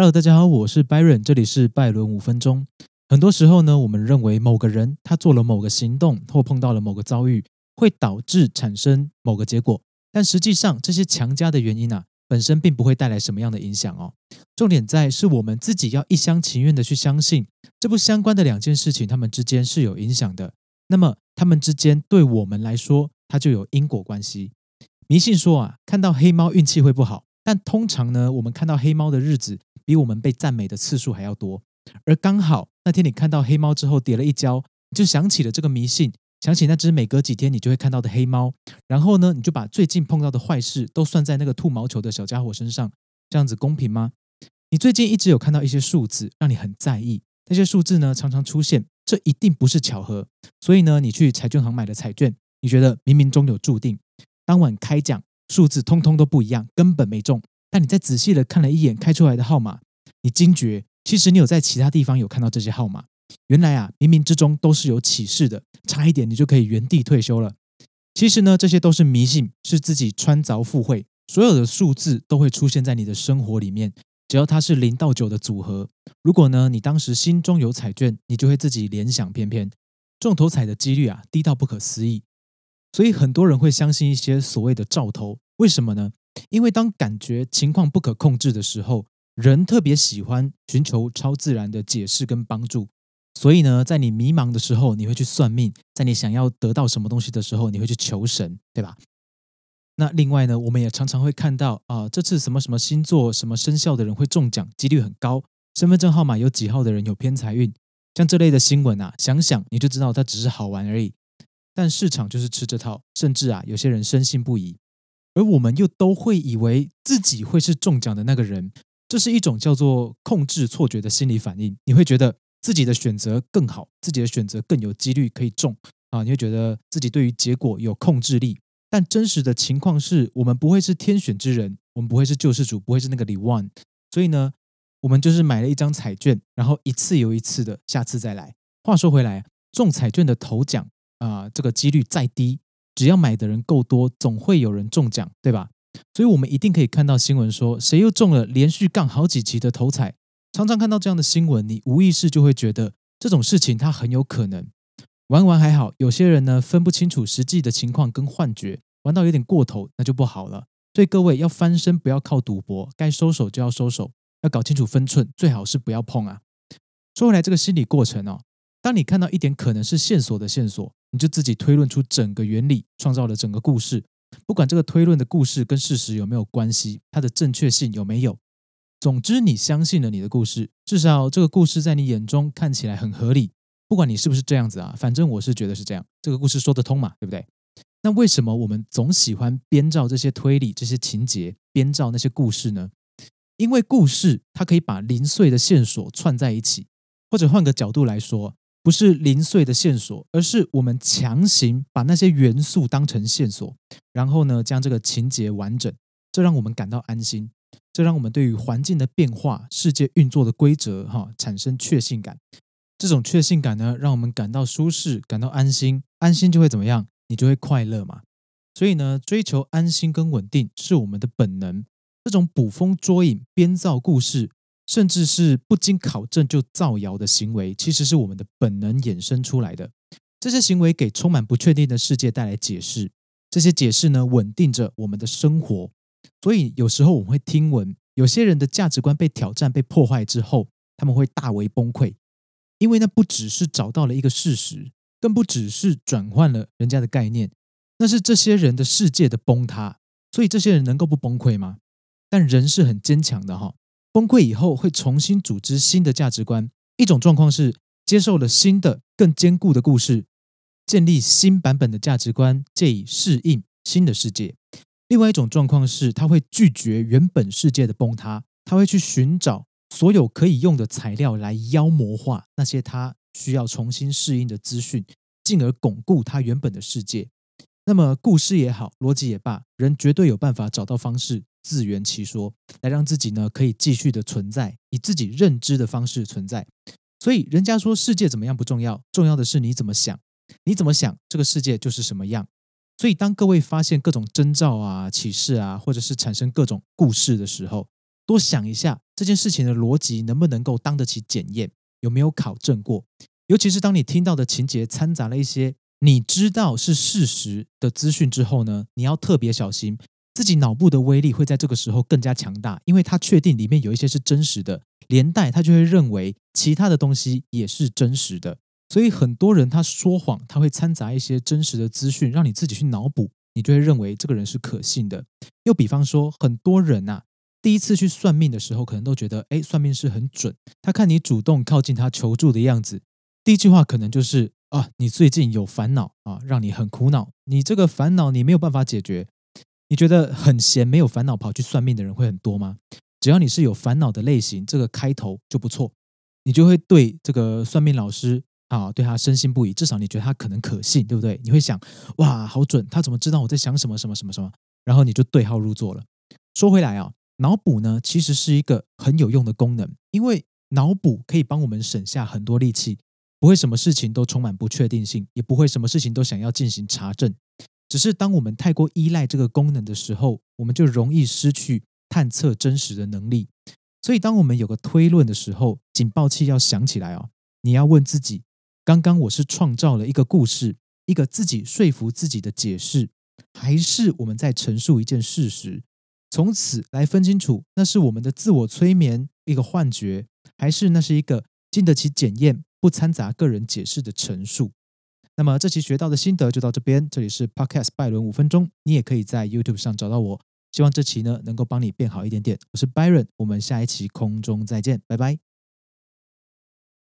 Hello，大家好，我是 Byron，这里是拜伦五分钟。很多时候呢，我们认为某个人他做了某个行动，或碰到了某个遭遇，会导致产生某个结果，但实际上这些强加的原因啊，本身并不会带来什么样的影响哦。重点在是我们自己要一厢情愿的去相信，这不相关的两件事情，它们之间是有影响的。那么，它们之间对我们来说，它就有因果关系。迷信说啊，看到黑猫运气会不好，但通常呢，我们看到黑猫的日子。比我们被赞美的次数还要多，而刚好那天你看到黑猫之后跌了一跤，你就想起了这个迷信，想起那只每隔几天你就会看到的黑猫，然后呢，你就把最近碰到的坏事都算在那个吐毛球的小家伙身上，这样子公平吗？你最近一直有看到一些数字让你很在意，那些数字呢常常出现，这一定不是巧合，所以呢，你去彩券行买的彩券，你觉得冥冥中有注定，当晚开奖数字通通都不一样，根本没中。但你再仔细的看了一眼开出来的号码，你惊觉，其实你有在其他地方有看到这些号码。原来啊，冥冥之中都是有启示的，差一点你就可以原地退休了。其实呢，这些都是迷信，是自己穿凿附会。所有的数字都会出现在你的生活里面，只要它是零到九的组合。如果呢，你当时心中有彩券，你就会自己联想翩翩，中头彩的几率啊，低到不可思议。所以很多人会相信一些所谓的兆头，为什么呢？因为当感觉情况不可控制的时候，人特别喜欢寻求超自然的解释跟帮助。所以呢，在你迷茫的时候，你会去算命；在你想要得到什么东西的时候，你会去求神，对吧？那另外呢，我们也常常会看到啊，这次什么什么星座、什么生肖的人会中奖，几率很高；身份证号码有几号的人有偏财运。像这类的新闻啊，想想你就知道它只是好玩而已。但市场就是吃这套，甚至啊，有些人深信不疑。而我们又都会以为自己会是中奖的那个人，这是一种叫做控制错觉的心理反应。你会觉得自己的选择更好，自己的选择更有几率可以中啊！你会觉得自己对于结果有控制力。但真实的情况是我们不会是天选之人，我们不会是救世主，不会是那个李万。所以呢，我们就是买了一张彩券，然后一次又一次的下次再来。话说回来，中彩券的头奖啊，这个几率再低。只要买的人够多，总会有人中奖，对吧？所以，我们一定可以看到新闻说，谁又中了连续杠好几期的头彩。常常看到这样的新闻，你无意识就会觉得这种事情它很有可能。玩玩还好，有些人呢分不清楚实际的情况跟幻觉，玩到有点过头，那就不好了。所以各位要翻身，不要靠赌博，该收手就要收手，要搞清楚分寸，最好是不要碰啊。说回来，这个心理过程哦，当你看到一点可能是线索的线索。你就自己推论出整个原理，创造了整个故事。不管这个推论的故事跟事实有没有关系，它的正确性有没有，总之你相信了你的故事，至少这个故事在你眼中看起来很合理。不管你是不是这样子啊，反正我是觉得是这样，这个故事说得通嘛，对不对？那为什么我们总喜欢编造这些推理、这些情节，编造那些故事呢？因为故事它可以把零碎的线索串在一起，或者换个角度来说。不是零碎的线索，而是我们强行把那些元素当成线索，然后呢，将这个情节完整，这让我们感到安心，这让我们对于环境的变化、世界运作的规则，哈，产生确信感。这种确信感呢，让我们感到舒适，感到安心，安心就会怎么样？你就会快乐嘛。所以呢，追求安心跟稳定是我们的本能。这种捕风捉影、编造故事。甚至是不经考证就造谣的行为，其实是我们的本能衍生出来的。这些行为给充满不确定的世界带来解释，这些解释呢，稳定着我们的生活。所以有时候我们会听闻，有些人的价值观被挑战、被破坏之后，他们会大为崩溃，因为那不只是找到了一个事实，更不只是转换了人家的概念，那是这些人的世界的崩塌。所以这些人能够不崩溃吗？但人是很坚强的哈。崩溃以后会重新组织新的价值观。一种状况是接受了新的、更坚固的故事，建立新版本的价值观，借以适应新的世界。另外一种状况是，他会拒绝原本世界的崩塌，他会去寻找所有可以用的材料来妖魔化那些他需要重新适应的资讯，进而巩固他原本的世界。那么，故事也好，逻辑也罢，人绝对有办法找到方式。自圆其说，来让自己呢可以继续的存在，以自己认知的方式存在。所以人家说世界怎么样不重要，重要的是你怎么想，你怎么想，这个世界就是什么样。所以当各位发现各种征兆啊、启示啊，或者是产生各种故事的时候，多想一下这件事情的逻辑能不能够当得起检验，有没有考证过？尤其是当你听到的情节掺杂了一些你知道是事实的资讯之后呢，你要特别小心，自己脑部的威力会在这个时候更加强大，因为他确定里面有一些是真实的，连带他就会认为其他的东西也是真实的。所以很多人他说谎，他会掺杂一些真实的资讯，让你自己去脑补，你就会认为这个人是可信的。又比方说，很多人呐，第一次去算命的时候，可能都觉得，哎，算命是很准。他看你主动靠近他求助的样子，第一句话可能就是啊，你最近有烦恼啊，让你很苦恼。你这个烦恼你没有办法解决，你觉得很闲没有烦恼跑去算命的人会很多吗？只要你是有烦恼的类型，这个开头就不错，你就会对这个算命老师。啊，对他深信不疑，至少你觉得他可能可信，对不对？你会想，哇，好准，他怎么知道我在想什么什么什么什么？然后你就对号入座了。说回来啊，脑补呢，其实是一个很有用的功能，因为脑补可以帮我们省下很多力气，不会什么事情都充满不确定性，也不会什么事情都想要进行查证。只是当我们太过依赖这个功能的时候，我们就容易失去探测真实的能力。所以，当我们有个推论的时候，警报器要响起来哦，你要问自己。刚刚我是创造了一个故事，一个自己说服自己的解释，还是我们在陈述一件事实？从此来分清楚，那是我们的自我催眠，一个幻觉，还是那是一个经得起检验、不掺杂个人解释的陈述？那么这期学到的心得就到这边。这里是 Podcast 拜伦五分钟，你也可以在 YouTube 上找到我。希望这期呢能够帮你变好一点点。我是 Byron，我们下一期空中再见，拜拜。